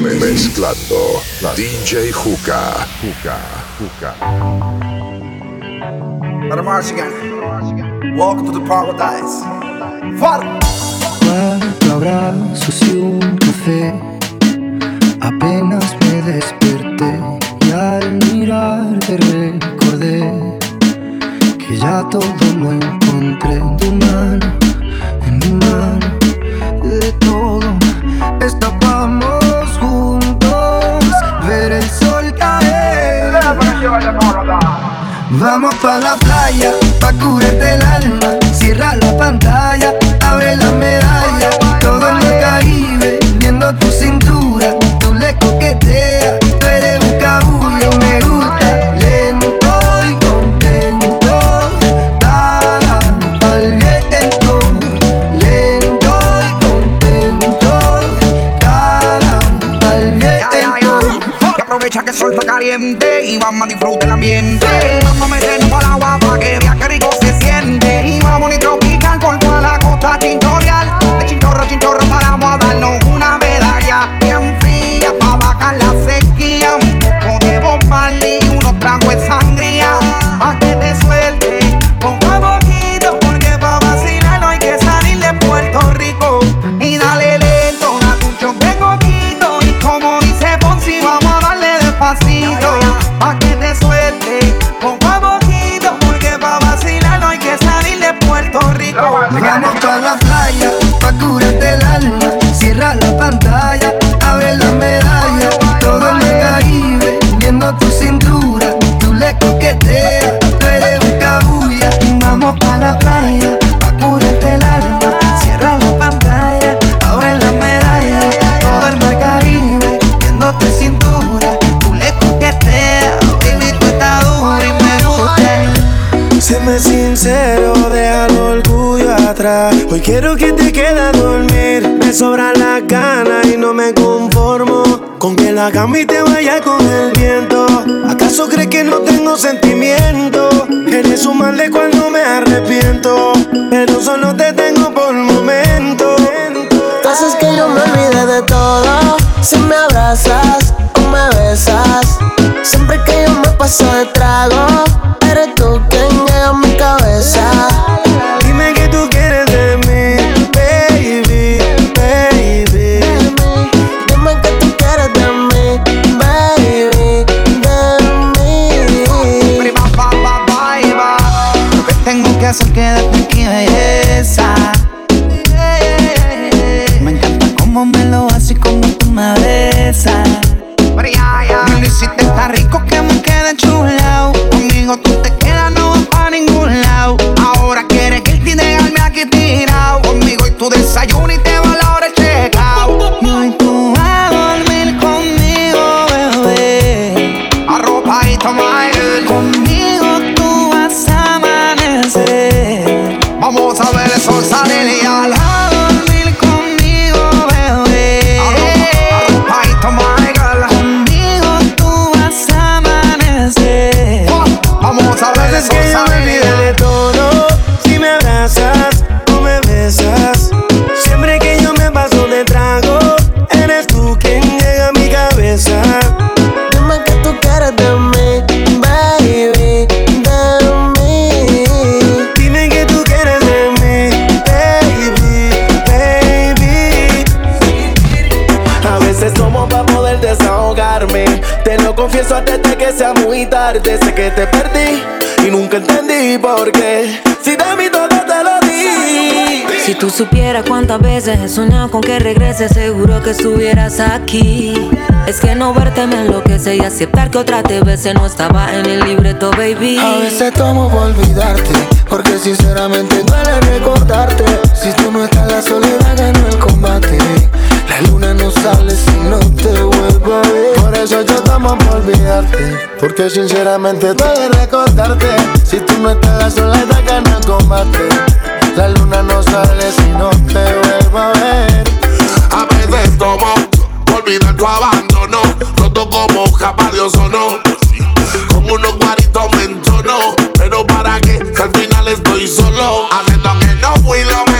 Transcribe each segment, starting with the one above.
Me mezclando DJ Juca. Juca, Juca. Welcome to the paradise. Cuatro abrazos y un café. Apenas me desperté y al mirarte recordé que ya todo lo encontré en tu mano But I una cama y te vaya con el viento. ¿Acaso crees que no tengo sentimiento? Eres un mal de cual no me arrepiento, pero solo te tengo por momento. Haces que yo me olvide de todo, si me abrazas o me besas, siempre que yo me paso de trago nunca entendí por qué. Si de mí todo te lo di. Si tú supieras cuántas veces he soñado con que regreses, seguro que estuvieras aquí. Es que no verte me enloquece y aceptar que otra te no estaba en el libreto, baby. A veces tomo por olvidarte, porque sinceramente duele recordarte. Si tú no estás, la soledad ganó el combate. La luna no sale si no te vuelvo a ver. Por eso yo tomo por olvidarte. Porque sinceramente de recordarte. Si tú no estás sola, da ganas combate. La luna no sale si no te vuelvo a ver. A veces tomo por olvidar tu abandono. Roto como capaz Dios o no. Con unos guaritos me entono. Pero para qué, si al final estoy solo. Haciendo que no fui lo mejor.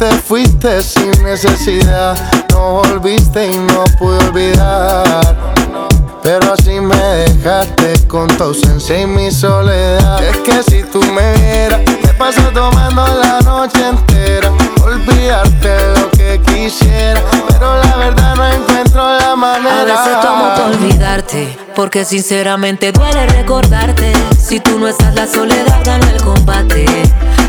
te fuiste sin necesidad. No volviste y no pude olvidar. Pero así me dejaste con tu ausencia y mi soledad. es que si tú me vieras, paso tomando la noche entera. Olvidarte lo que quisiera, pero la verdad no encuentro la manera. A veces tomo por olvidarte, porque sinceramente duele recordarte. Si tú no estás, la soledad gana el combate.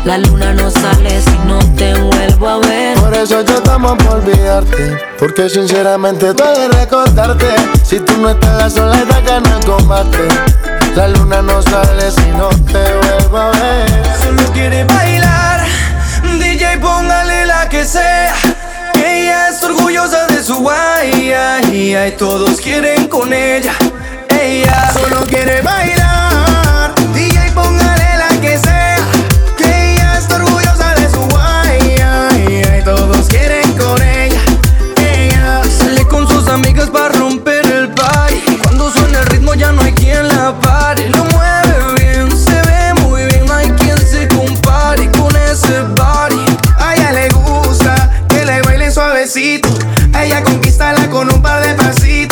La luna no sale si no te vuelvo a ver. Por eso yo tomo por olvidarte. Porque sinceramente duele recordarte. Si tú no estás, la soledad gana el combate. La luna no sale si no te vuelvo a ver. Solo quiere bailar. DJ, póngale la que sea. Ella es orgullosa de su guaya. Y todos quieren con ella. Ella solo quiere bailar. Lo mueve bien, se ve muy bien, no hay quien se compare con ese body. A ella le gusta que le baile suavecito. A ella conquistala con un par de pasitos.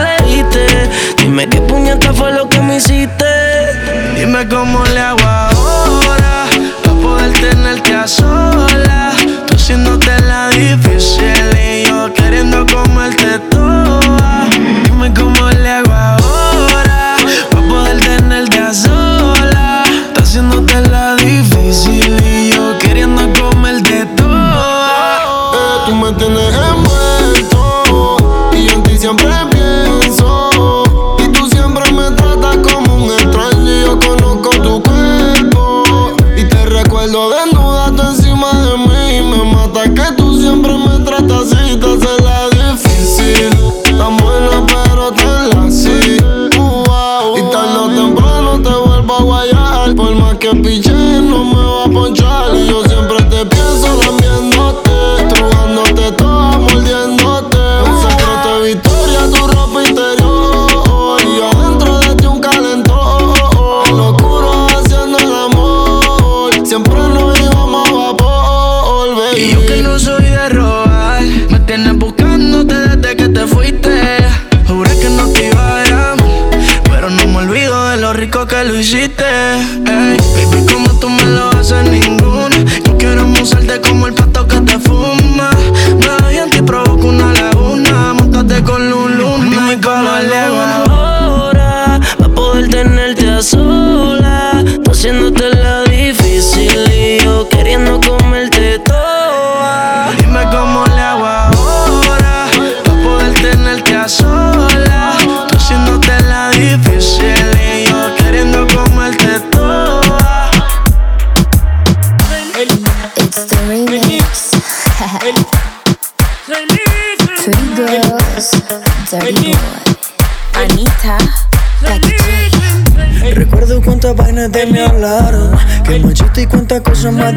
más.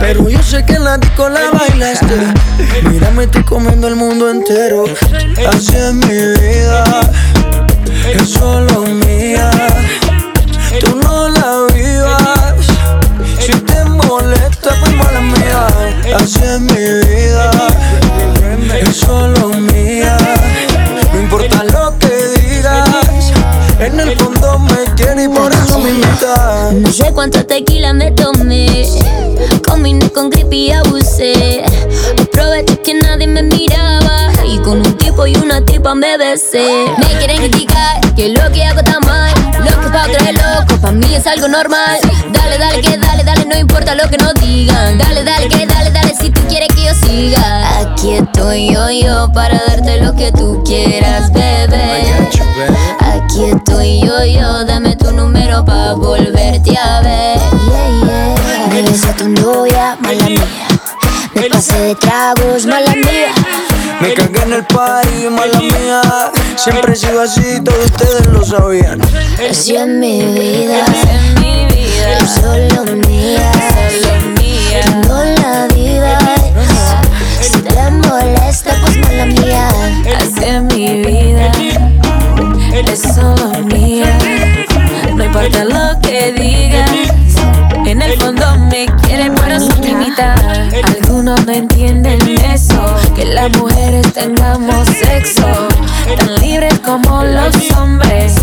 Pero yo sé que en la disco la bailaste. Mírame, estoy comiendo el mundo entero. Así es mi vida. Es solo mía. Tú no la vivas. Si te molesta, pues mala mía. Así es mi vida. Es solo mía. No importa. En el fondo me quiere y por eso me invitas. No sé cuánto tequila me tomé. Combiné con creepy y abusé. Aproveché que nadie me miraba. Y con un tipo y una tipa me besé. Me quieren criticar que lo que hago está mal. Lo que pa' otro es loco, pa' mí es algo normal. Dale, dale, que dale, dale, no importa lo que nos digan. Dale, dale, que dale, dale, si tú quieres que yo siga. Aquí estoy yo, yo, para darte lo que tú quieras, bebé. Aquí estoy yo, yo, dame tu número pa' volverte a ver. Yeah, yeah. Me besé a tu novia, mala mía. Me pasé de tragos, mala mía. Me cagué en el party, mala mía. Siempre he sido así, todos ustedes lo sabían. Así es mi vida, En mi vida, es solo mía. solo mía. Tú no la vivas. Si te molesta, pues mala mía. Así es mi vida, es solo mía. No importa lo que fondo me quieren, pero son limitadas. Algunos no entienden eso, que las mujeres tengamos sexo, tan libres como los hombres.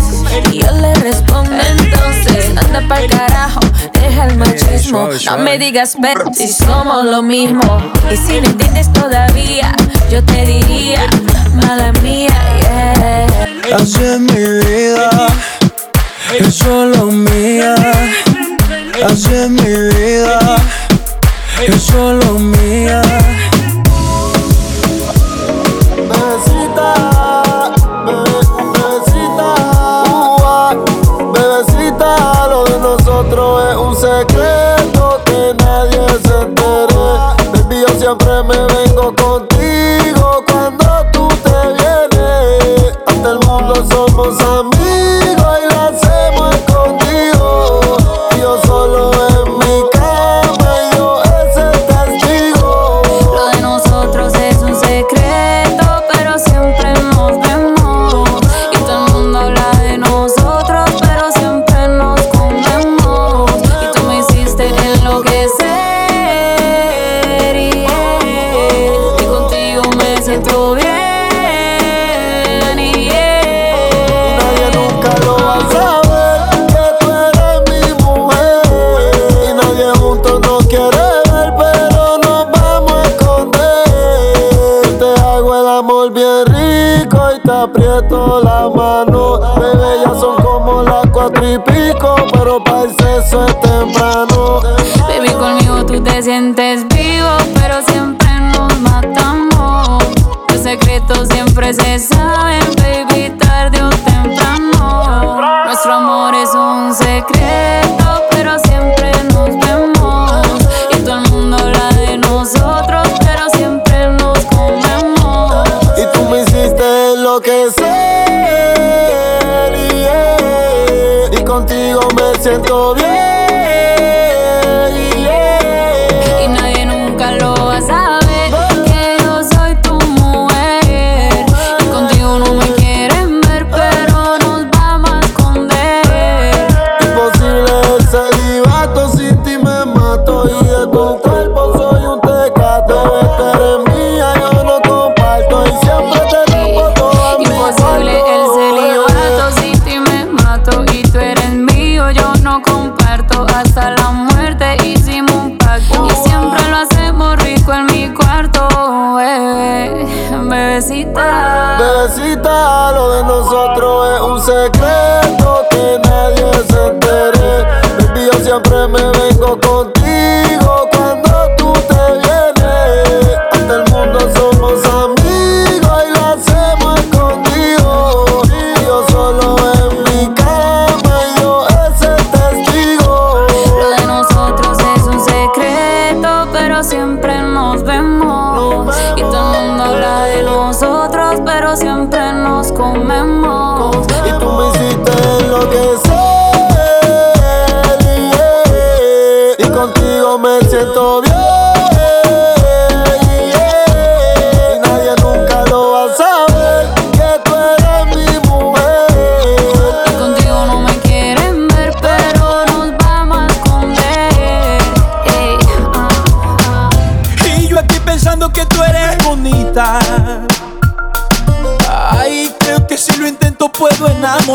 Y yo le respondo entonces, anda pa'l carajo, deja el machismo. No me digas, pero si somos lo mismo. Y si no entiendes todavía, yo te diría, mala mía, yeah. Así es mi vida, es solo mía. Así es mi vida, es solo mía.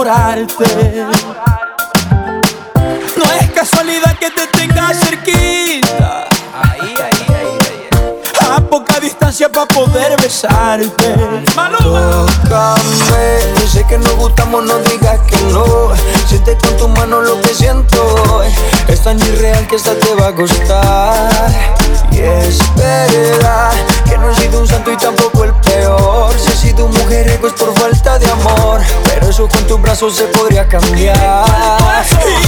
Enamorarte. Para poder besarte. Tócame, sé que nos gustamos, no digas que no. Siente con tu mano lo que siento. Es tan irreal que esta te va a gustar. Y es verdad que no he sido un santo y tampoco el peor. Si he sido mujer, pues por falta de amor. Pero eso con tus brazos se podría cambiar.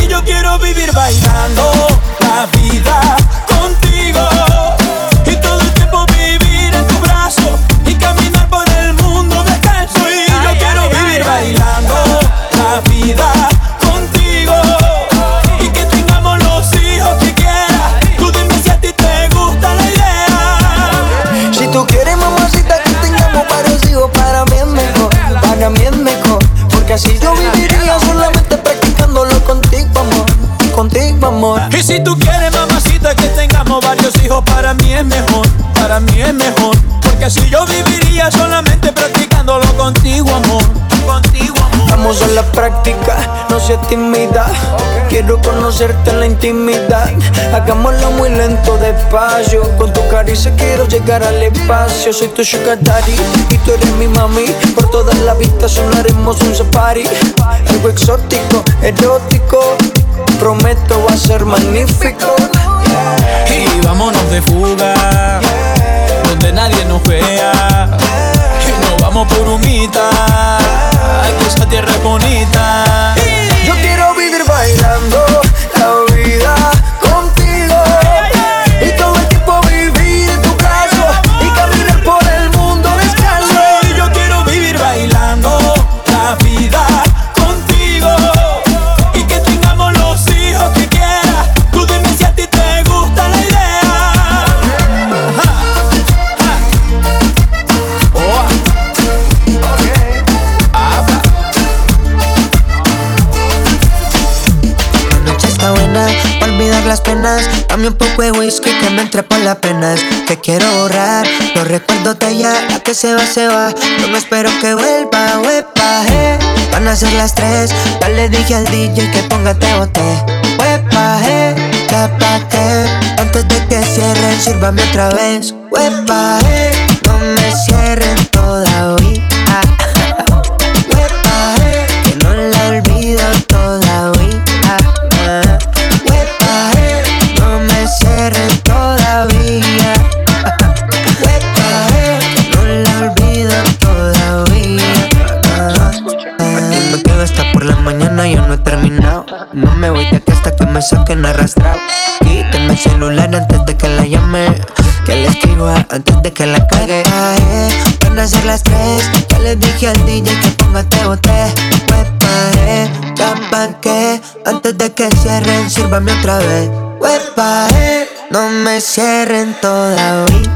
Y yo quiero vivir bailando la vida contigo. Vida contigo. Y que tengamos los hijos que quieras. Tú dime si a ti te gusta la idea. Si tú quieres, mamacita, que tengamos varios hijos, para mí es mejor. Para mí es mejor. Porque así yo viviría solamente practicándolo contigo, amor. Contigo, amor. Y si tú quieres, mamacita, que tengamos varios hijos, para mí es mejor, para mí es mejor. Porque así yo viviría solamente practicándolo contigo, amor. Contigo, amor. Vamos a la práctica, no seas tímida. Quiero conocerte en la intimidad. Hagámoslo muy lento, despacio. Con tu caricia quiero llegar al espacio. Soy tu sugar daddy y tú eres mi mami. Por todas las vistas sonaremos un safari. Algo exótico, erótico. Prometo va a ser magnífico. Y vámonos de fuga, donde nadie nos vea. Por humita, que esa tierra es bonita. Yo quiero vivir bailando las penas. Dame un poco de whisky que me entre por las penas. Te quiero borrar, los recuerdos de ella. La que se va, se va. No me espero que vuelva, huepa, eh. Van a ser las tres. Ya le dije al DJ que ponga te boté. Huepa, eh. Ya pa' qué. Antes de que cierren, sírvame otra vez. Huepa, eh. No me cierren saquen arrastrado. Quíteme el celular antes de que la llame. Que le escriba antes de que la cague. Van a ser las tres. Ya le dije al DJ que ponga te boté. Huepa, eh, ya qué. Antes de que cierren, sírvame otra vez. Huepa, no me cierren todavía.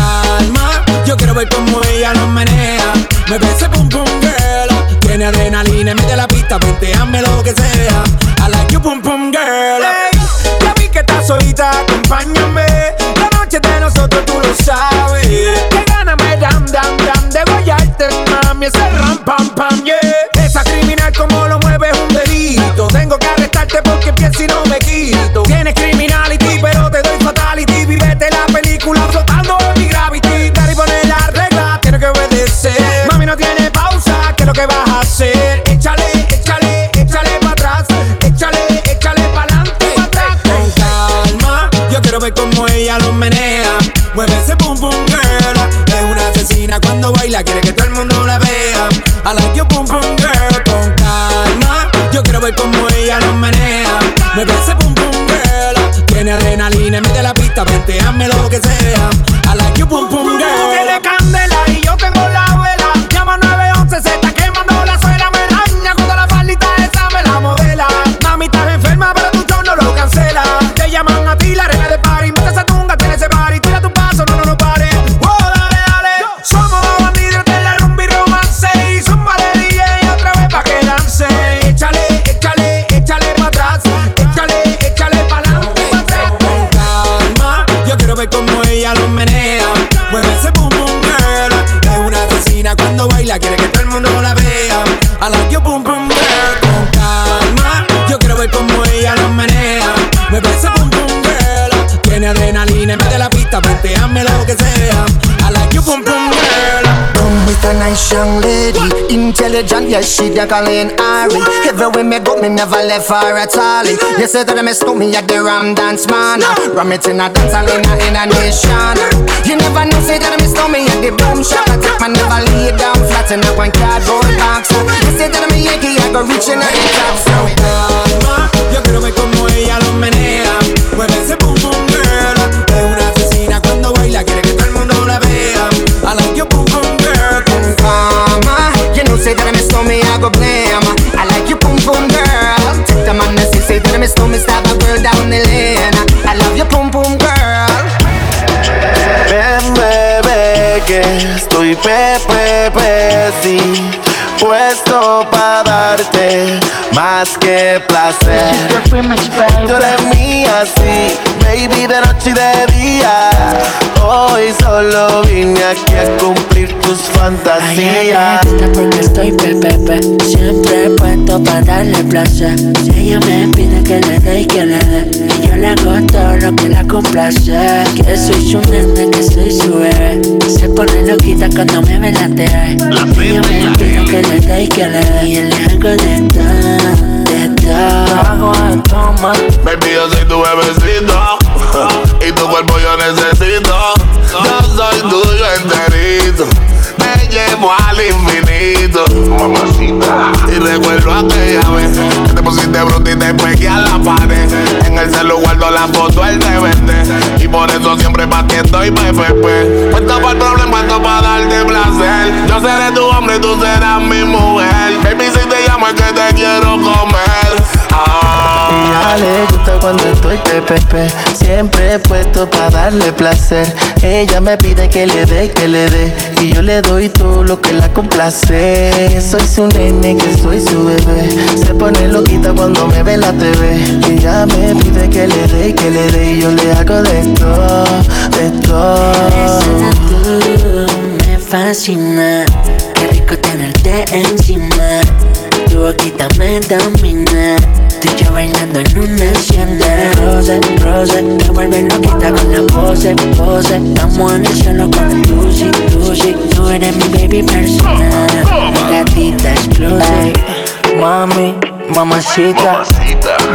ver cómo ella lo menea. Mueve ese boom boom girl. Tiene adrenalina, mete la pista, hazme lo que sea. I like your boom boom girl. Hey, ya vi que estás solita, acompáñame. La noche de nosotros tú lo sabes. Que gana me dam dam dam de guayarte, mami. Ese ram pam pam, yeah. Esa criminal como lo mueve lo que vas a hacer? Intelligent, yes, she the Colleen Ari. Everywhere me go, me never left her at all. You say that I miss me at the Ram Dance Man. Ram it in a dance hall in a, in a nation. You never know, say that I miss me at the boom shop. I take my never lay down flat in a one cardboard box. You say that I'm a Yankee, I go reaching out the top. So calma. Yo quiero ver cómo ella lo menea. Mueve ese pum pum say that I me, I go blame. I like you, pum pum girl. Take the man that say that I miss me, stop a girl down the lane. I love you, pum pum girl. Ven, bebé, que estoy pepe, pe, sí, puesto para darte más que placer. Tú eres mía, sí, baby, de noche y de día. Hoy solo vine aquí a cumplir tus fantasías. porque estoy pepepe Siempre puesto para darle placer. Si ella me pide que le dé y que le dé. Y yo le hago todo lo que la complace. Que soy su nene, que soy su bebé. Se pone loquita cuando me ve la TV Ella me pide que le dé y que le Y hago de de Baby, yo soy tu cuando estoy pepepe Siempre puesto para darle placer. Ella me pide que le dé, que le dé. Y yo le doy todo lo que la complace. Soy su nene, que soy su bebé. Se pone loquita cuando me ve la TV Ella me pide que le dé, que le dé. Y yo le hago de todo, de Tú me fascina Qué rico tenerte encima. Tu boquita me domina Tú y yo bailando en una hacienda Rose, rose Me vuelve loquita con la pose, pose. Estamos en el cielo con el Lucy, Lucy. Tú eres mi baby personal Mi gatita exclusive Mami, mamacita.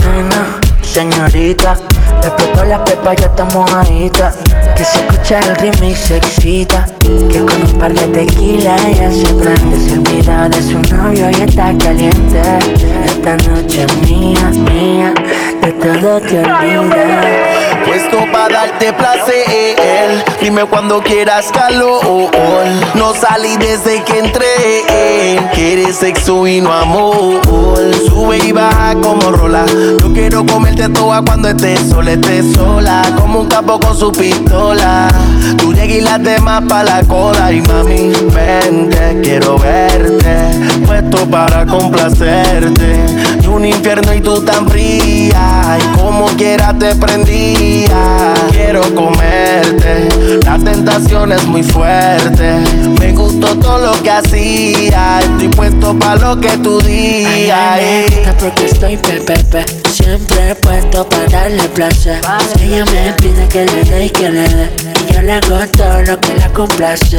Nena, señorita Explotó la pepa, ya estamos ahí Que se escucha el remix, se excita. Que con un par de tequila ya se prende Se olvida de su novio y está caliente. Esta noche es mía, mía Puesto para darte placer. Dime cuando quieras calor. No salí desde que entré. Quieres sexo y no amor. Sube y baja como rola. Yo quiero comerte toda cuando estés sola. Estés sola como un capo con su pistola. Tú llegas y las demás pa' la cola. Y mami, vente, quiero verte. Puesto para complacerte. Y un infierno y tú tan fría Y como quiera te prendía Quiero comerte, la tentación es muy fuerte. Me gustó todo lo que hacía, estoy puesto para lo que tú digas. Me gusta porque estoy pepepe Siempre puesto para darle placer. Ella me pide que le dé y que le dé. Y yo le hago todo lo que la complace.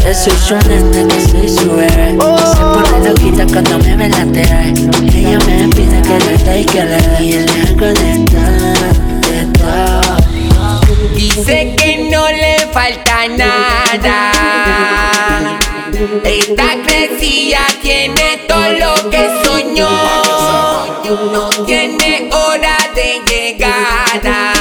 Que soy su nene, que soy su bebé. Se pone loquita cuando me la TV Ella me pide que le dé y que le dé. Y yo le hago de todo, de todo. Falta nada. Esta crecía tiene todo lo que soñó. No tiene hora de llegada.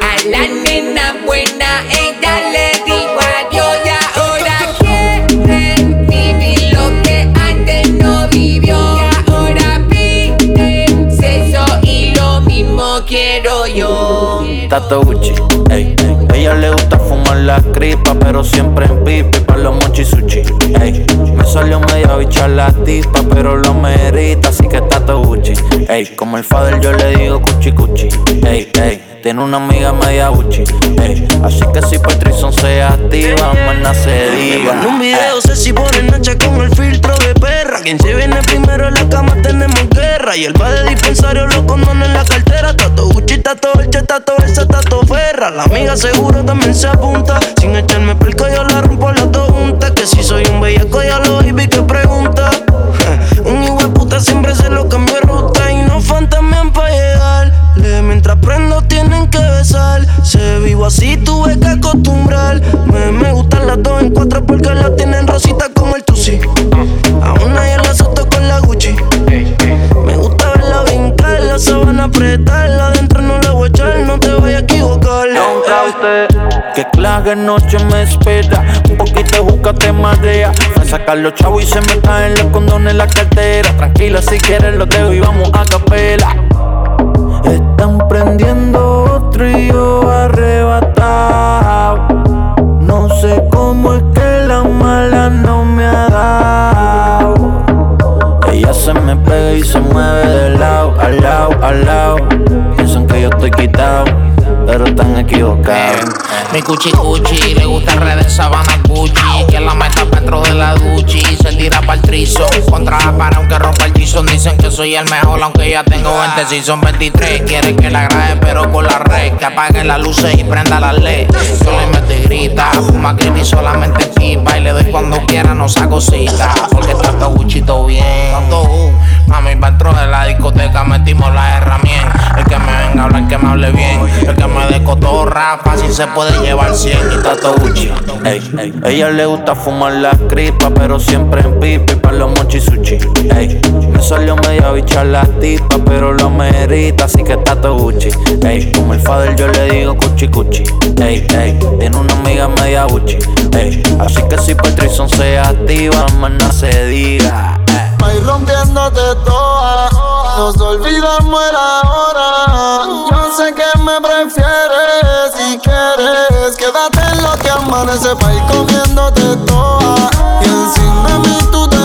A la nena buena ella le dijo adiós y ahora quiere vivir lo que antes no vivió. Y ahora pide sexo y lo mismo quiero yo. Tato Gucci, ey. Le gusta fumar la cripa, pero siempre en pipi pa' los mochi sushi, ey. Me salió media bicha la tipa, pero lo merita, así que Tato Gucci, ey. Como el father yo le digo cuchi cuchi, ey, ey. Tiene una amiga media Gucci, ey. Así que si Patrison se activa, más se diga. En un video sé si pone nacha con el filtro de perra. Quien se viene primero en la cama tenemos guerra. Y el va de dispensario lo condona en la cartera. Tato Gucci, tato Elche, tato esa, tato Ferra. La amiga seguro también se apunta. Sin echarme pelco yo la rompo las dos juntas. Que si soy un bellaco ya lo vi que pregunta. un hijo puta siempre se lo cambió Así tuve que acostumbrar. Me, gustan las dos en cuatro porque la tienen rosita como el Tusi. A una y la soto con la Gucci. Me gusta verla brincar, la sabana apretarla. Adentro no la voy a echar, no te vayas a equivocar. Usted, que clave noche me espera. Un poquito de juca te marea. Sacar los chavos y se me caen los condones en la cartera. Tranquila, si quieres los dejo y vamos a capela. Están prendiendo otro y yo arrebatado. No sé cómo es que la mala no me ha dado. Ella se me pega y se mueve de lado, al lado, al lado. Piensan que yo estoy quitado, pero están equivocados. Mi cuchi cuchi, le gusta el red de sabana Gucci Que la meta dentro de la duchi Se tira para el trizo. Contra para aunque rompa el tizón Dicen que soy el mejor aunque ya tengo 20 Si son 23 Quiere que la grabe pero con la red Que apague las luces y prenda la led Yo le meto y grita Fuma ni solamente pipa Y le doy cuando quiera no saco cita Porque trato Gucci todo bien Mami, dentro de la discoteca metimos la herramienta El que me venga a hablar, que me hable bien dé cotorra Fácil se puede llevar 100 y tato Gucci Ey, ey. Ella le gusta fumar la cripa, pero siempre en pipi pa' los mochi sushi. Ey, me salió media bicha la tipa, pero lo merita, así que tato Gucci. Ey, como el father yo le digo cuchi cuchi. Ey, ey, tiene una amiga media Gucci. Ey, así que si Patrison se activa, más no se diga. Va rompiéndote toda, nos olvidamos el ahora. Yo sé que me prefieres si quieres, quédate en lo que amanece pa' ir comiéndote toda. Y encima de mí tú te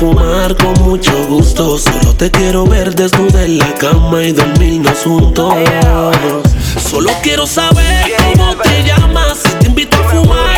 fumar con mucho gusto. Solo te quiero ver desnuda en la cama y dormirnos juntos. Solo quiero saber cómo te llamas. Te invito a fumar.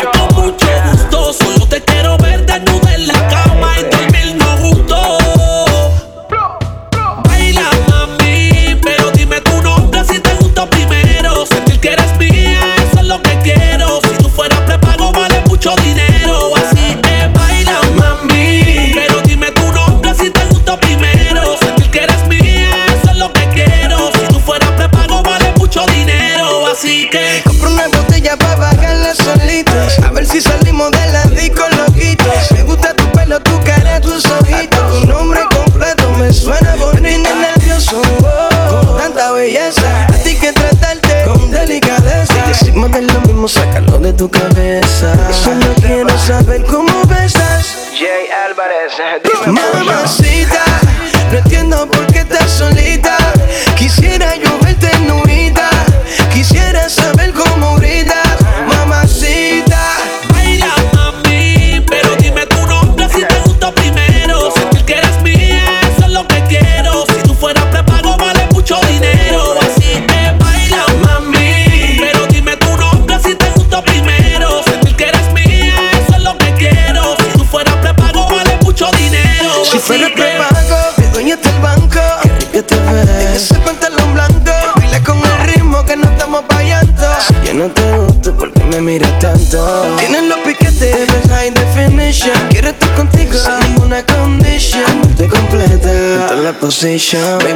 conversation.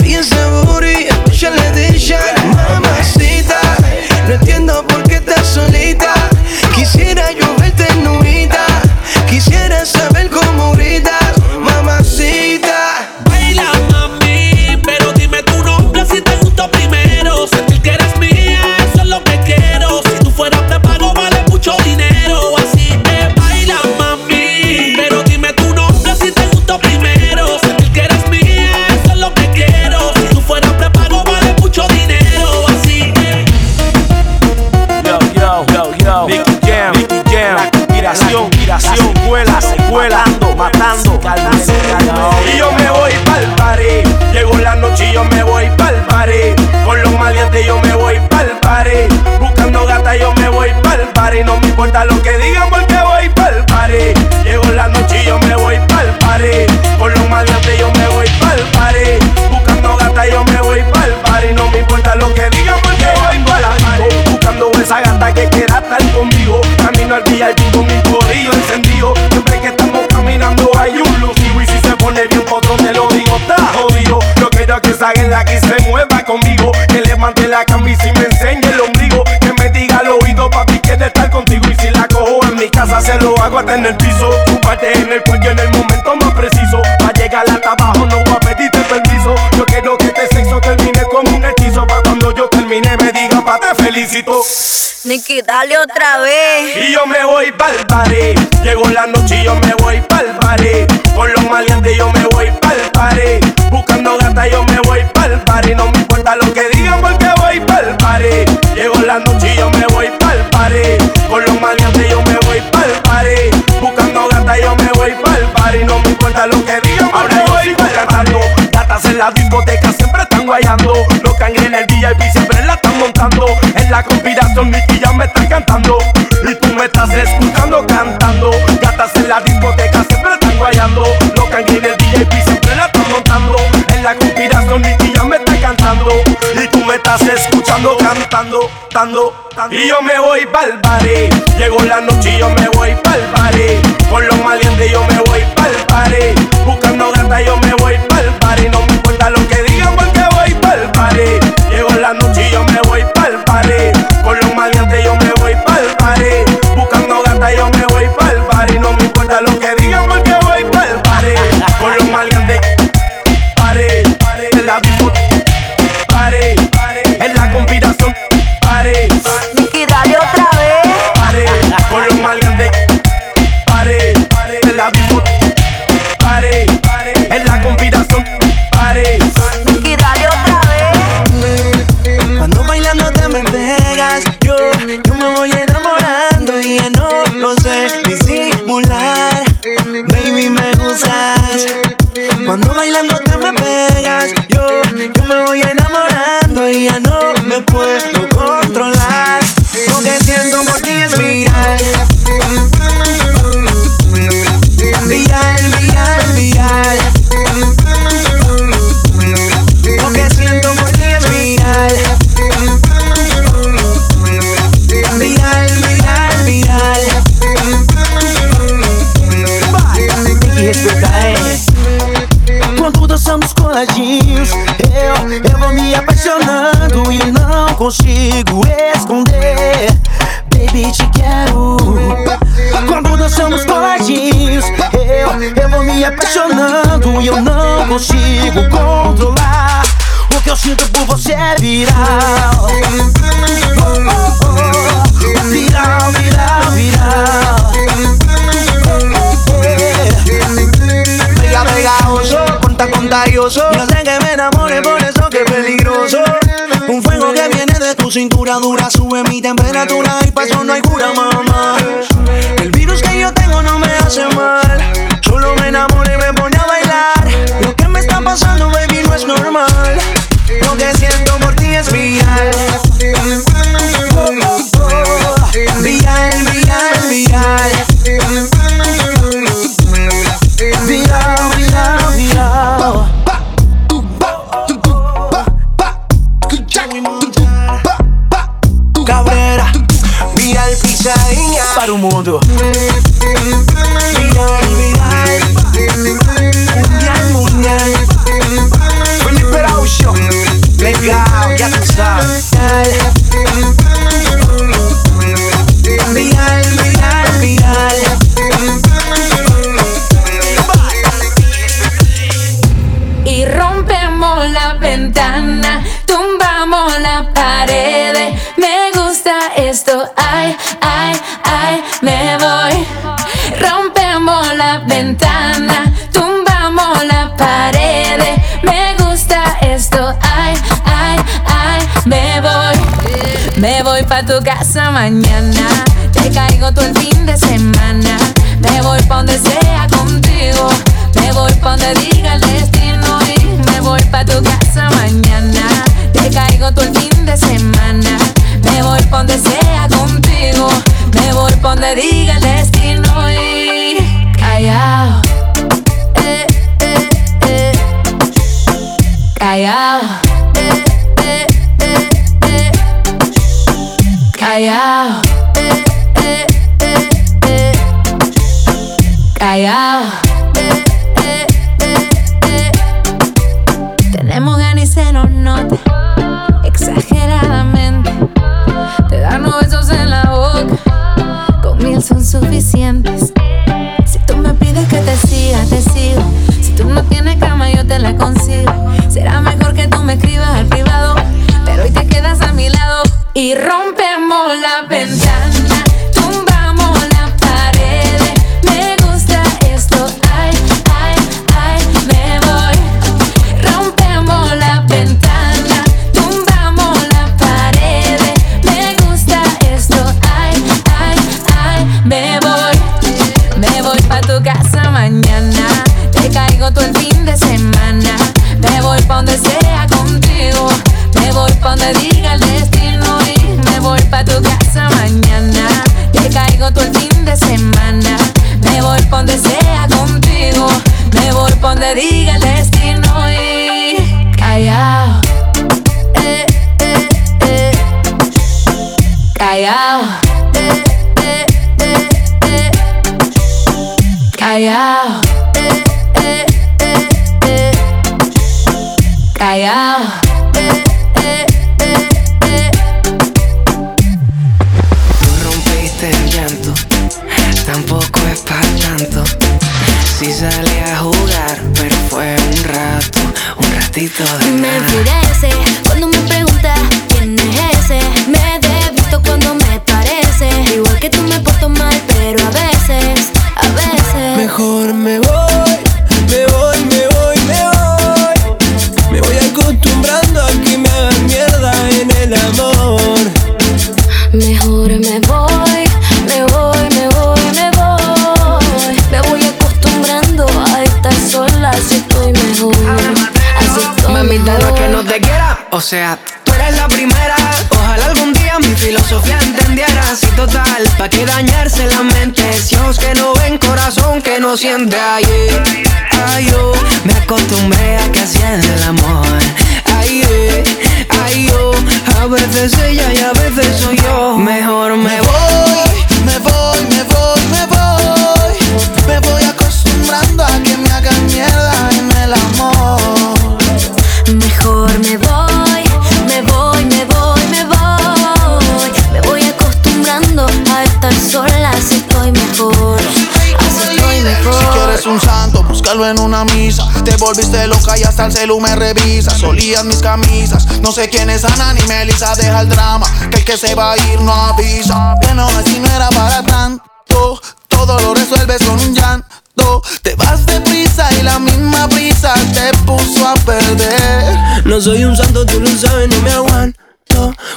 Ricky, dale otra vez. Y yo me voy pa'l party. Llegó la noche y yo me voy pa'l party. Con los maleantes yo me voy pa'l party. Buscando gata yo me voy pa'l party. No me importa lo que digan porque voy pa'l party. Llegó la noche y yo me voy pa'l party. Con los maleantes yo me voy pa'l party. Buscando gata yo me voy pa'l party. No me importa lo que digan porque Ahora voy pa'l cantando. Gatas en la discoteca siempre están guayando. Los cangres en el VIP siempre la están montando. La conspiración Nicky ya me está cantando. Y tú me estás escuchando cantando. Gatas en la discoteca siempre están guayando. Los en el VIP siempre la están montando. En la conspiración Nicky ya me está cantando. Y tú me estás escuchando cantando, dando, dando Y yo me voy pa'l party. Llegó la noche y yo me voy pa'l party. Con los malientes yo me voy pa'l party. Buscando gata yo me voy pa'l party. No me importa lo que digan porque voy pa'l party. Llegó la noche y yo me voy pa'l Paris no bailan virado. Conta, contagioso. Yo sé que me enamore, por eso que es peligroso. Un fuego que viene de tu cintura dura, sube mi temperatura y paso no hay cura, mamá. pa' tu casa mañana. Te caigo todo el fin de semana. Me voy pa' donde sea contigo. Me voy pa' donde diga el destino. Y me voy pa' tu casa mañana. Te caigo todo el fin de semana. Me voy pa' donde sea contigo. Me voy pa' donde diga el destino. Y callao. Eh, eh, eh. Callao. Callao. Eh, eh, eh, eh. Callao. Eh, eh, eh, eh. Tenemos ganas y se nos nota. Exageradamente. Te dan besos en la boca. Con mil son suficientes. Si tú me pides que te siga, te sigo. Si tú no tienes cama, yo te la consigo. Será mejor que tú me escribas al y rompemos la ventana. Corazón que no siente. Ay, yo me acostumbré a que hacían el amor. Ay, ay, yo. A veces ella hasta el celu me revisa. Solías mis camisas. No sé quién es Ana ni Melissa. Deja el drama. Que el que se va a ir no avisa. Que no es y no era para tanto. Todo lo resuelves con un llanto. Te vas deprisa y la misma brisa te puso a perder. No soy un santo, tú lo sabes, no me aguanto.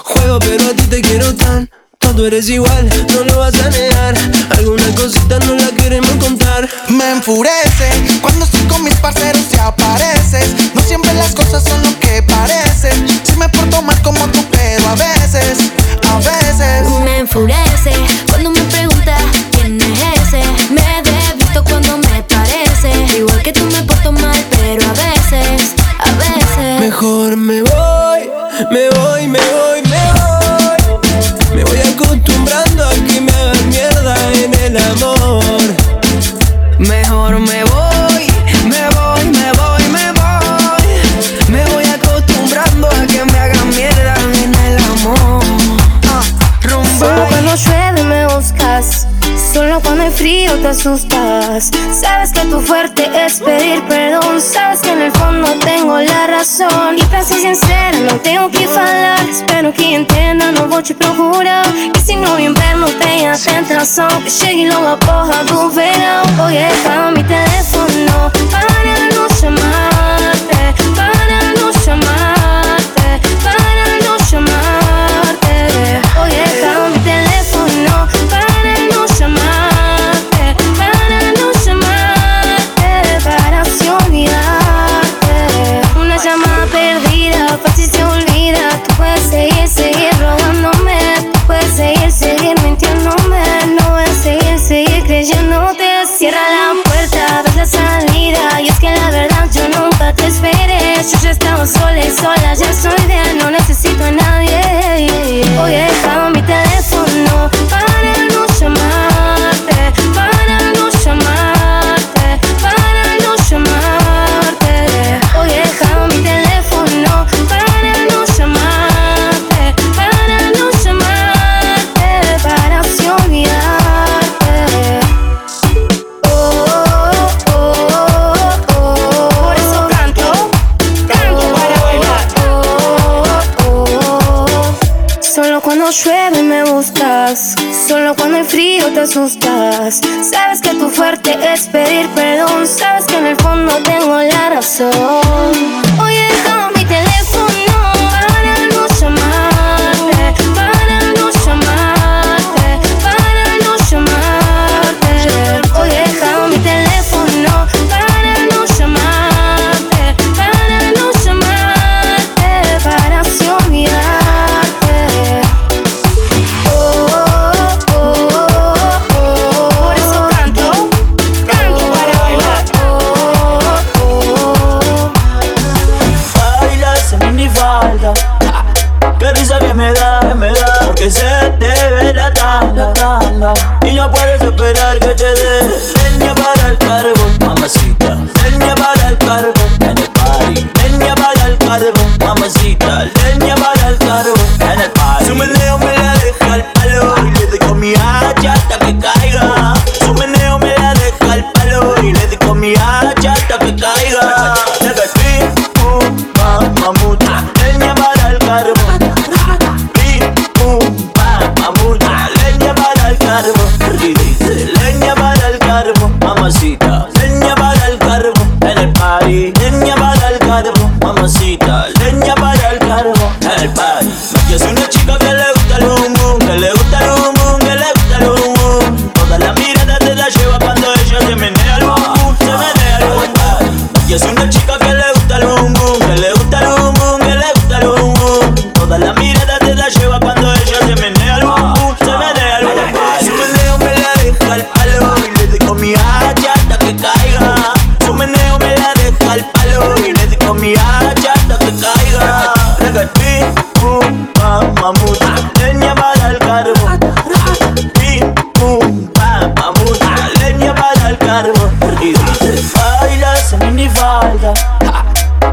Juego, pero a ti te quiero tanto. Tú eres igual, no lo vas a negar. Alguna cosita no la queremos contar. Me enfurece cuando estoy con mis parceros y apareces. No siempre las cosas son lo que parecen. Si me porto mal como tú, pero a veces, a veces. Me enfurece cuando me preguntas quién es ese. Me visto cuando me parece. Igual que tú me porto mal, pero a veces, a veces. Mejor me voy, me voy, me voy, me voy. El amor. Mejor me voy, me voy, me voy, me voy. Me voy acostumbrando a que me hagan mierda en el amor. Rumba. Solo cuando llueve me buscas. Solo cuando hay frío te asustas. Sabes que tu fuerte es pedir perdón. Sabes que en el fondo tengo la razón. E pra ser sincera, não tenho o que falar. Espero que entenda, não vou te procurar. E se no inverno tem a tentação, que chegue logo a porra do verão. Oye, calma mi teléfono para não chamarte. Yo ya estaba sola y ya soy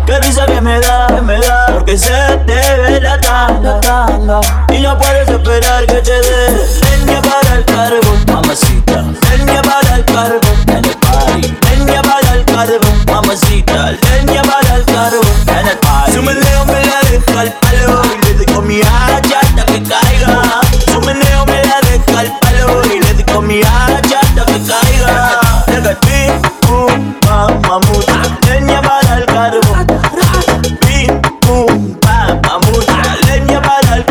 que risa que me da, que me da, porque se te ve la tanga, tanga. Y no puedes esperar que te dé. Leña para el carbón, mamacita. Leña para el carbón, en el party. Leña para el carbón, mamacita. Leña para el carbón, en el party. Su meneo me la deja al palo y le doy con mi hacha hasta que caiga. Su meneo me la deja al palo y le doy con mi hacha hasta que caiga.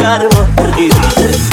cargo perdido.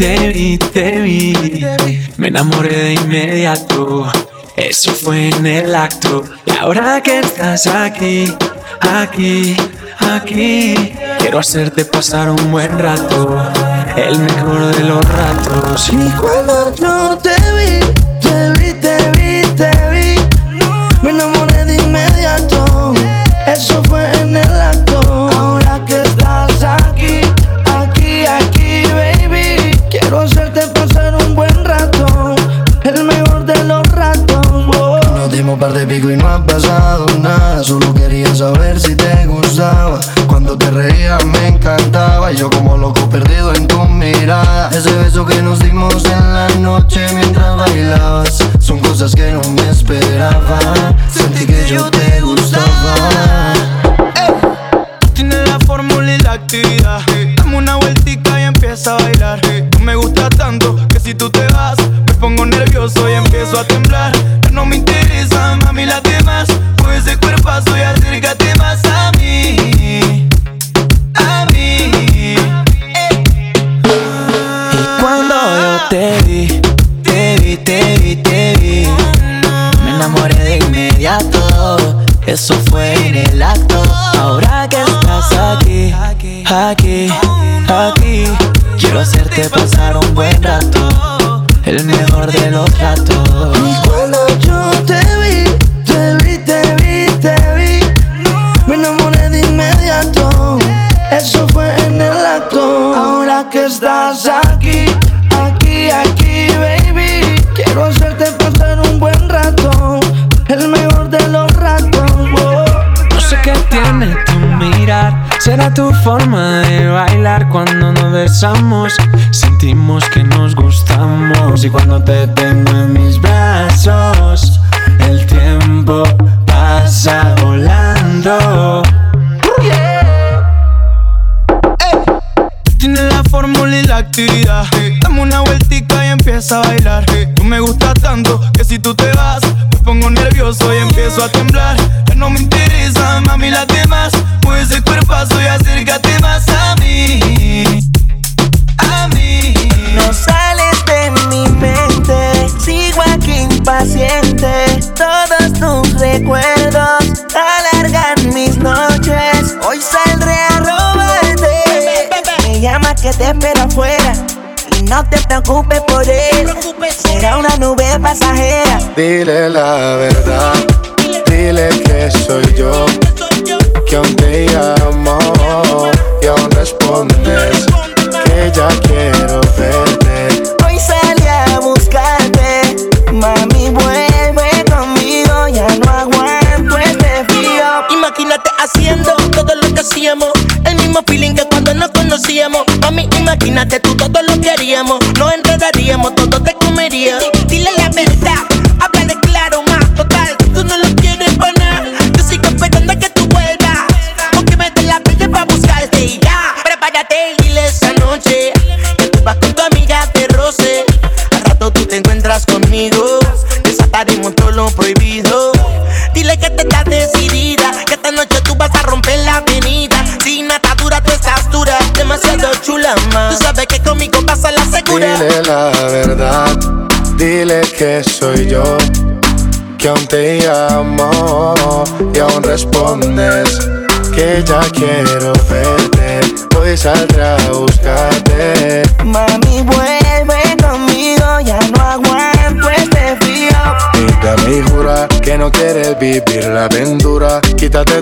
Te vi, te vi. Me enamoré de inmediato. Eso fue en el acto. Y ahora que estás aquí, aquí, aquí, quiero hacerte pasar un buen rato. El mejor de los ratos. Y cuando yo te vi, te vi, te vi, te vi, me enamoré de inmediato. Eso fue par de pico y no ha pasado nada. Solo quería saber si te gustaba. Cuando te reías me encantaba. Y yo como loco perdido en tu mirada. Ese beso que nos dimos en la noche mientras bailabas. Son cosas que no me esperaba. Sentí que yo te gustaba. Tienes la fórmula y la actividad. Dame una vueltica y empieza a bailar. Tú me gusta tanto que si tú te vas, me pongo nervioso y empiezo a temblar. Ya no me interesa, mami, las demás. Con ese cuerpazo y acércate más a mí. A mí. Y cuando yo te vi, te vi, te vi, te vi, me enamoré de inmediato. Eso fue en el acto. Ahora que estás aquí, aquí, aquí, quiero hacerte pasar un buen rato. El mejor de los ratos. Y cuando yo te vi, te vi, te vi, te vi, me enamoré de inmediato. Eso fue en el acto. Ahora que estás Será tu forma de bailar cuando nos besamos. Sentimos que nos gustamos. Y cuando te tengo en mis brazos, ദിലലാ que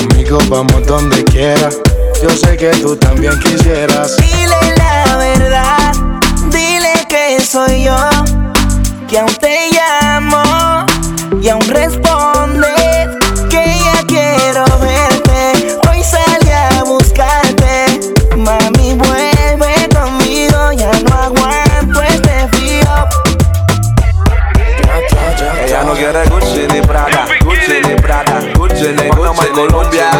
Conmigo vamos donde quieras. Yo sé que tú también quisieras. Dile la verdad, dile que soy yo. Que aún te llamo y aún respondes que ya quiero verte. Hoy salí a buscarte, mami, vuelve conmigo. Ya no aguanto este frío. Ella no quiere escuchar. Colombia.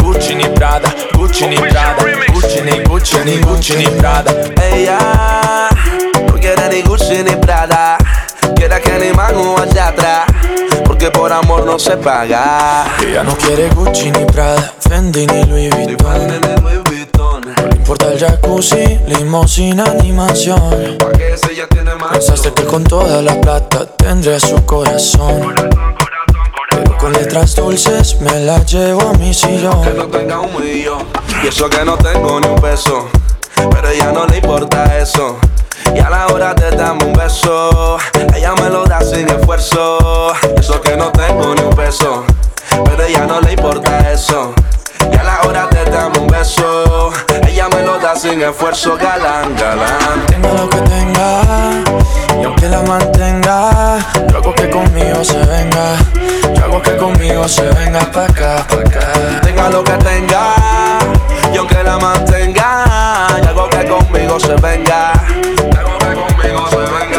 Gucci ni Prada, Gucci ni Prada, Gucci ni Gucci ni Gucci ni Prada. Ella no quiere ni Gucci ni Prada, quiere que ni Manu allá atrás. Porque por amor no se paga. Ella no quiere Gucci ni Prada, Fendi ni Louis Vuitton. No importa el jacuzzi, limosina, animación. Pensaste que con toda la plata tendría su corazón. Con letras dulces me la llevo a mi sillón. Que no tenga un millón. Y eso que no tengo ni un peso. Pero ella no le importa eso. Y a la hora de darme un beso, ella me lo da sin esfuerzo. Y eso que no tengo ni un peso. Pero ella no le importa eso. Y a la hora de darme un beso, ella me lo da sin esfuerzo, galán, galán. Tenga lo que tenga, y aunque la mantenga, hago que conmigo se venga. Yo hago que conmigo se venga pa' acá, pa' acá. Tenga lo que tenga, y aunque la mantenga, yo hago que conmigo se venga. Yo hago que conmigo se venga.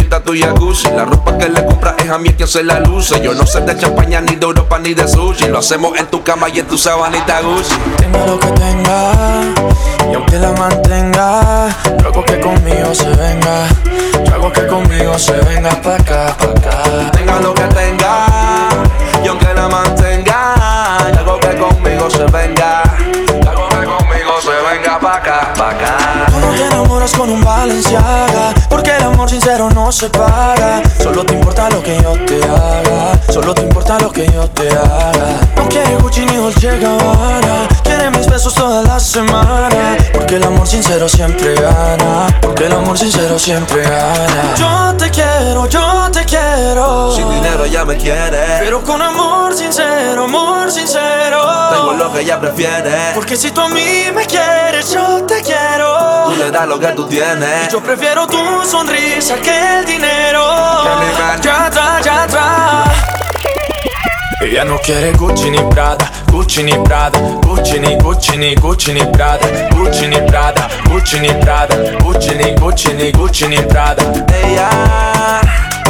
invita a tu jacuzzi. La ropa que le compras es a mí quien se la luce. Yo no sé de champaña, ni de Europa, ni de sushi. Lo hacemos en tu cama y en tu sabanita Gucci. Tenga lo que tenga, y aunque la mantenga, hago que conmigo se venga. Yo hago que conmigo se venga pa' acá, pa' acá. Tenga lo que tenga, y aunque la mantenga, yo hago que conmigo se venga. Yo hago que conmigo se venga pa' acá, pa' acá. Tú no te enamoras con un Valenciaga amor sincero no se paga Solo te importa lo que yo te haga. Solo te importa lo que yo te haga. No quiere Gucci ni Dolce Gabbana. Quiere mis besos toda la semana. Porque el amor sincero siempre gana. Porque el amor sincero siempre gana. Yo te quiero, yo te quiero. Sin dinero ella me quiere. Pero con amor sincero, amor sincero. Tengo lo que ella prefiere. Porque si tú a mí me quieres, yo te quiero. Tú le das lo que tú tienes. Yo prefiero tu sonrisa que el dinero. Ya atrás, ya atrás. Ella no quiere Gucci ni Prada, Gucci ni Prada, Gucci ni Gucci ni Gucci ni Prada, Gucci ni Prada, Gucci ni Prada, Gucci ni Gucci ni Gucci ni Prada. Ella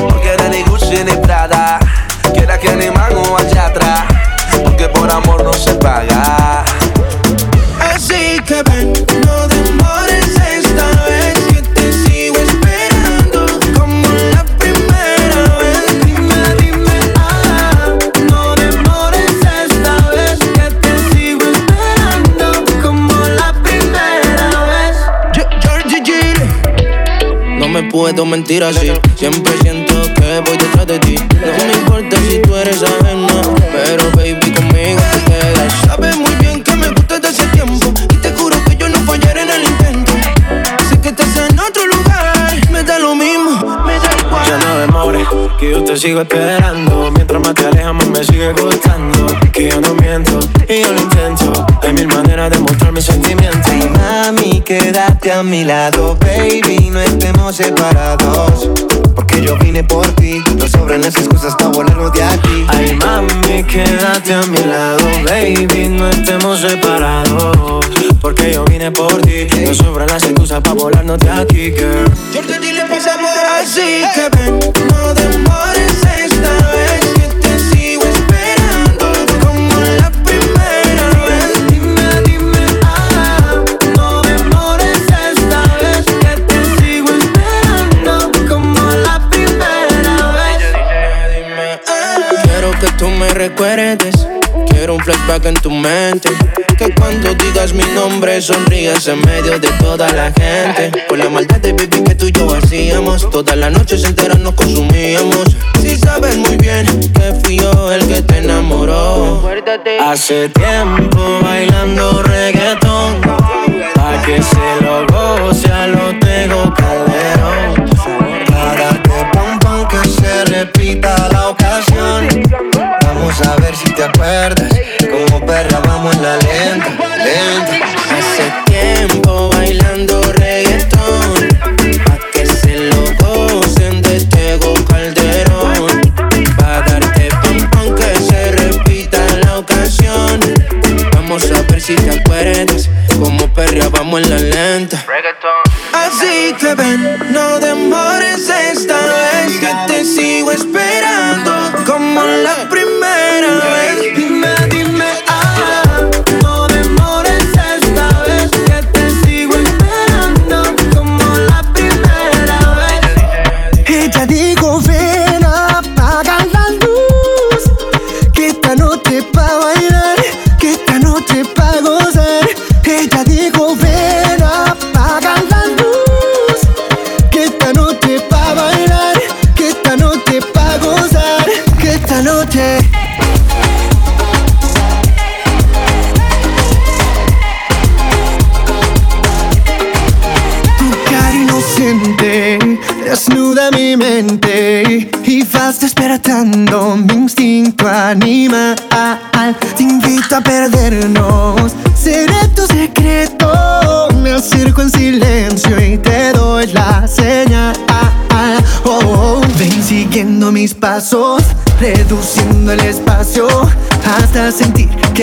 no quiere ni Gucci ni Prada. Quiere que ni mano hacia atrás. Porque por amor no se paga. Así que ven, no demores puedo mentir así. Siempre siento que voy detrás de ti. No me importa si tú eres ajena. Que yo te sigo esperando. Mientras más te alejas, más me sigue gustando. Que yo no miento y yo lo intento. Hay mil maneras de mostrar mis sentimientos. Ay, mami, quédate a mi lado, baby, no estemos separados. Porque yo vine por ti, no sobran las excusas para volarnos de aquí. Ay, mami, quédate a mi lado, baby, no estemos separados. Porque yo vine por ti, no sobran las excusas para volarnos de aquí, girl. Así que ven, no demores esta vez que te sigo esperando como la primera vez. Dime, dime, ah, no demores esta vez que te sigo esperando como la primera vez. Quiero que tú me recuerdes. Un flashback en tu mente. Que cuando digas mi nombre sonrías en medio de toda la gente. Por la maldad de baby que tú y yo hacíamos. Todas las noches enteras nos consumíamos. Si sabes muy bien que fui yo el que te enamoró. Hace tiempo bailando reggaetón. Pa' que se lo goce a lo tengo calderón. Para que pum pum que se repita la ocasión. Vamos a ver si te acuerdas. Como perra vamos en la lenta, lenta. Hace tiempo bailando reggaetón. Pa' que se lo gocen de Calderón. Pa' darte pum pum que se repita la ocasión. Vamos a ver si te acuerdas. Como perra vamos en la lenta. Así que ven, no demores esta vez que te sigo esperando como la primera primera vez.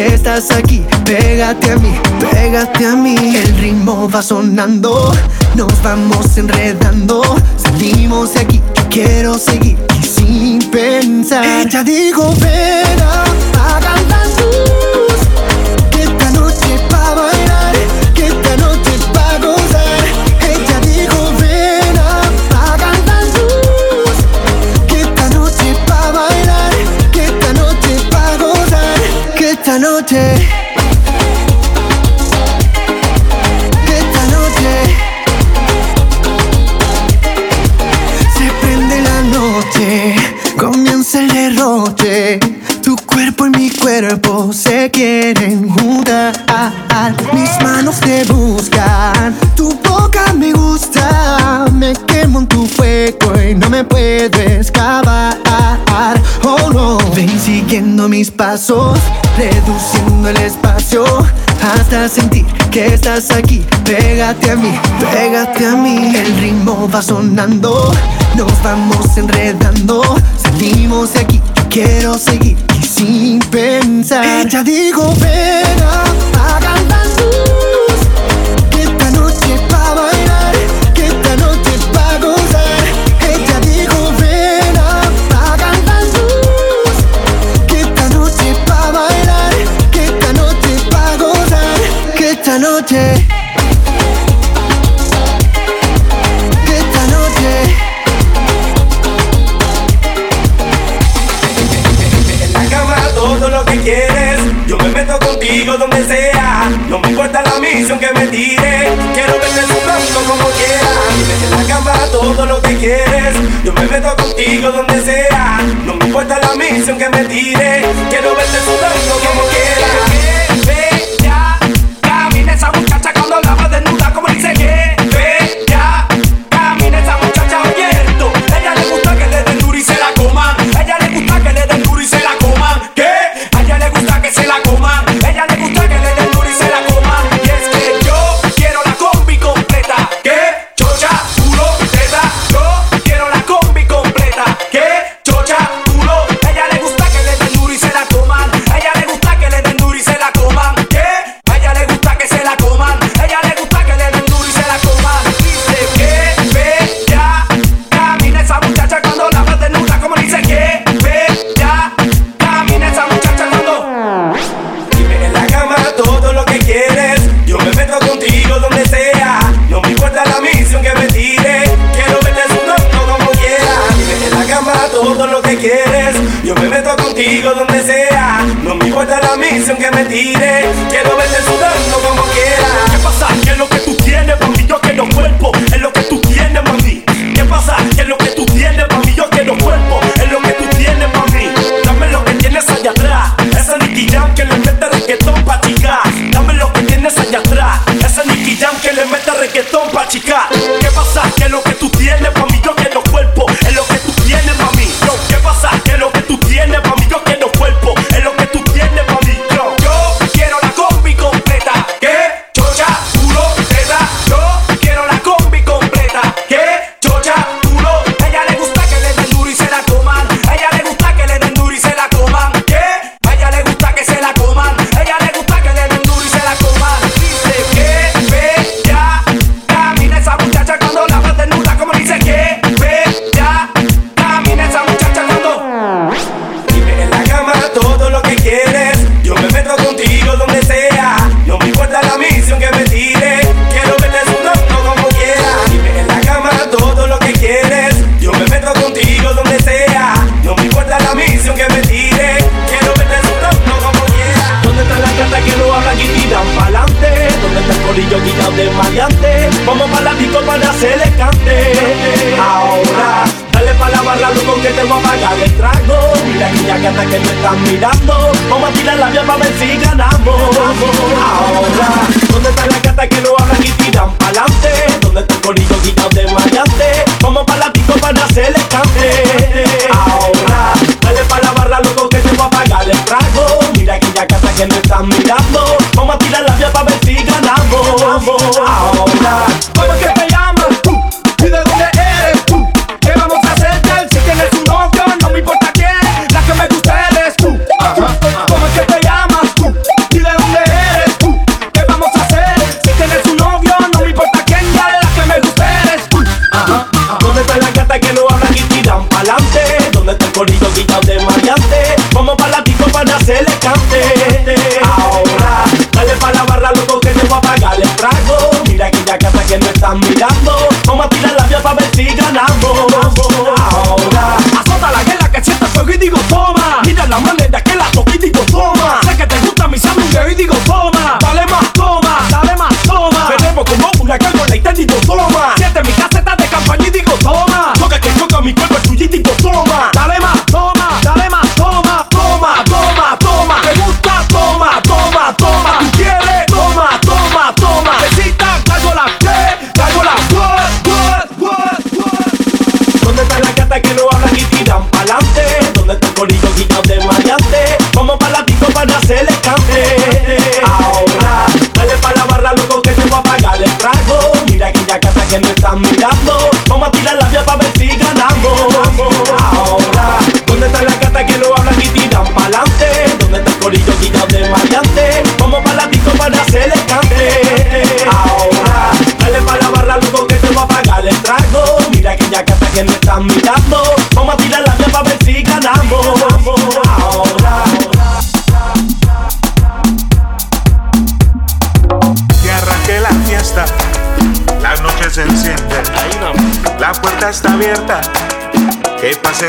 estás aquí, pégate a mí, pégate a mí. El ritmo va sonando, nos vamos enredando. Salimos de aquí, yo quiero seguir sin pensar. Ella digo, ven. Tu cuerpo y mi cuerpo se quieren juntar. Mis manos te buscan, tu boca me gusta. Me quemo en tu fuego y no me puedo escapar. Oh no, ven siguiendo mis pasos, reduciendo el espacio hasta sentir que estás aquí. Pégate a mí, pégate a mí. El ritmo va sonando, nos vamos enredando. sentimos aquí Quiero seguir sin pensar. Ya digo, ven donde sea. No me importa la misión que me tire. Quiero verte sudando como quieras. En la cama todo lo que quieres. Yo me meto contigo donde sea. No me importa la misión que me tire. Quiero verte sudando como quieras. Bella, camina esa muchacha cuando la va desnuda como dice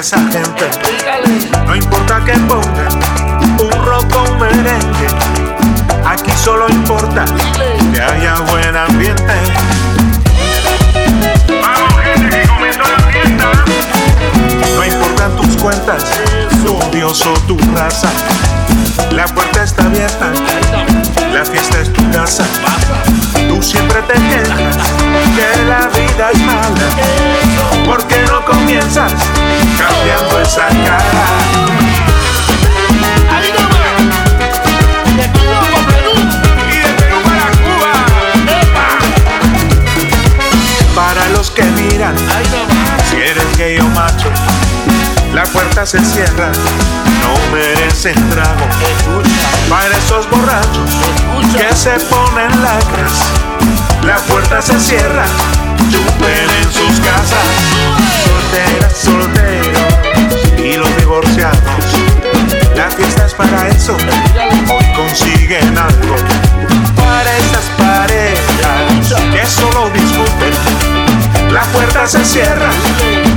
esa. No importa que pongan un rock o un merengue. Aquí solo importa que haya buen ambiente. Vamos, gente, que la fiesta. No importan tus cuentas, tu dios o tu raza. puerta se cierra, no merecen trago. Para esos borrachos que se ponen lacras, la puerta se cierra, chupen en sus casas. Solteras, solteros y los divorciados, la fiesta es para eso, hoy consiguen algo. Para esas parejas que solo discuten, la puerta se cierra.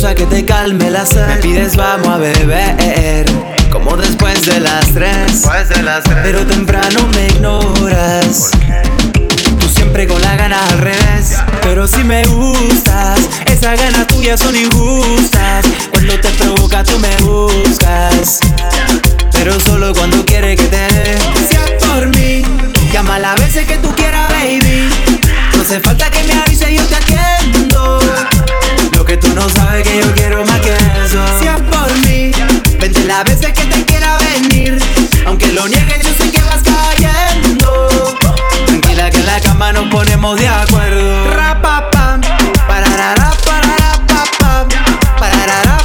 excusa que te calme la sed. Me pides vamos a beber. Como después de las tres. Pero temprano me ignoras. Tú siempre con la gana al revés. Pero si me gustas, esas ganas tuyas son injustas. Cuando te provoca, tú me buscas. Pero solo cuando quiere que te dé. Sea por mí, llama las veces que tú quieras, baby. No hace falta que me avise, tú no sabes que yo quiero más que eso. Si es por mí, vente las veces que te quiera venir. Aunque lo niegues, yo sé que vas cayendo. Tranquila que en la cama nos ponemos de acuerdo. Rapapam, pararara, parará, papam, pararara,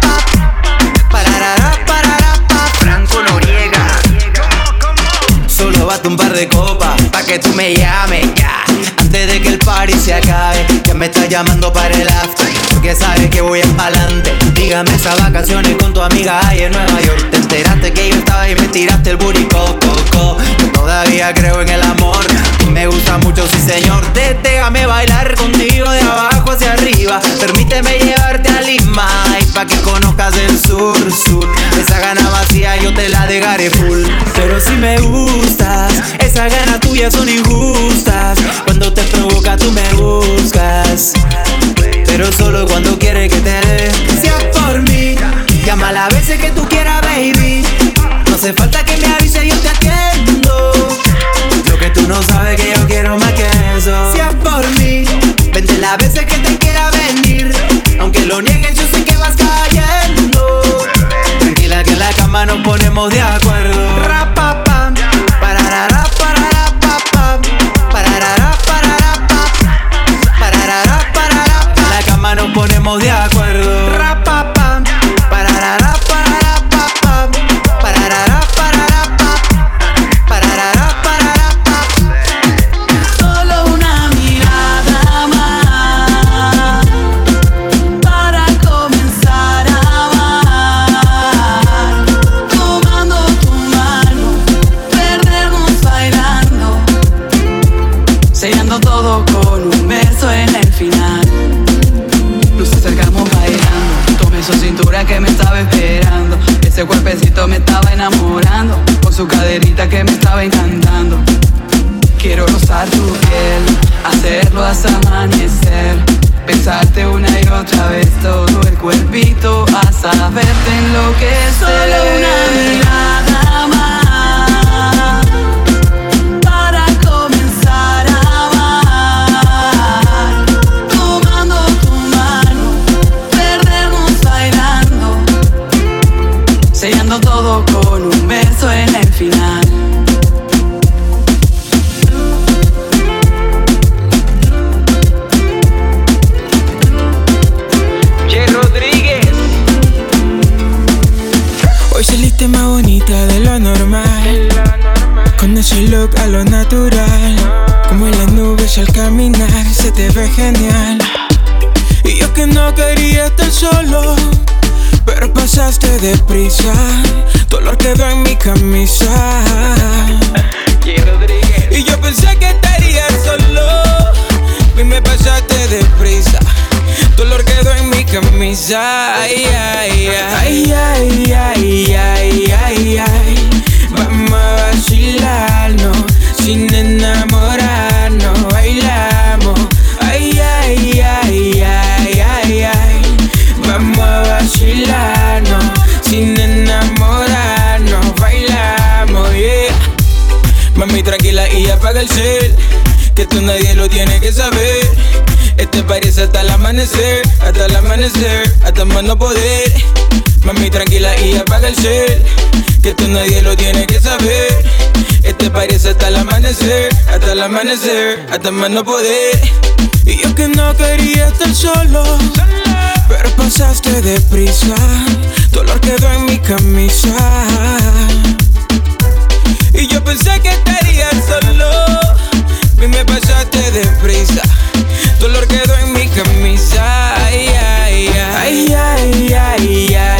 pap, pararara, pap. Franco Noriega. Solo bate un par de copas pa' que tú me llames ya. Antes de que el party se acabe, que me estás llamando para el after. Porque sabes que voy en pa'lante. Dígame esas vacaciones con tu amiga ahí en Nueva York. Te enteraste que yo estaba y me tiraste el booty co, todavía creo en el amor. Me gusta mucho, sí señor. Déjame bailar contigo de abajo hacia arriba. Permíteme llevarte a Lima y pa' que conozcas el sur, sur. Esa gana vacía yo te la dejaré full. Pero si me gustas, esas ganas tuyas son injustas. Cuando te provoca tú me buscas. Pero solo cuando quiere que te dé. Si por mí, llama las veces que tú quieras, baby. No hace falta que me avise, yo te atiendo. Tú no sabes que yo quiero más que eso. Si es por mí, vente las veces que te quiera venir. Aunque lo niegues, yo sé que vas cayendo. Tranquila que en la cama nos ponemos de acuerdo. En la cama nos ponemos de acuerdo. Hacerlo hasta amanecer. Pensarte una y otra vez todo el cuerpito hasta verte enloquecer. Solo una mirada de lo normal. Con ese look a lo natural. Como en las nubes al caminar, se te ve genial. Y yo que no quería estar solo. Pero pasaste deprisa. Dolor quedó en mi camisa. Y yo pensé que estarías solo. Y me pasaste deprisa. Dolor quedó en mi camisa. Ay, ay, ay, ay, ay, ay, ay, ay. Vamos a vacilarnos sin enamorarnos. Bailamos. Ay, ay, ay, ay, ay, ay. Vamos a vacilarnos sin enamorarnos. Bailamos, yeah. Mami, tranquila y apaga el cel. Que esto nadie lo tiene que saber. Este parece hasta el amanecer, hasta el amanecer, hasta más no poder. Mami, tranquila y apaga el cel. Que esto nadie lo tiene que saber. Este parece hasta el amanecer, hasta el amanecer, hasta más no poder. Y yo que no quería estar solo, pero pasaste deprisa. Dolor quedó en mi camisa. Y yo pensé que estarías solo Y me pasaste deprisa Dolor quedó en mi camisa. Ay, ay, ay Ay, ay, ay, ay,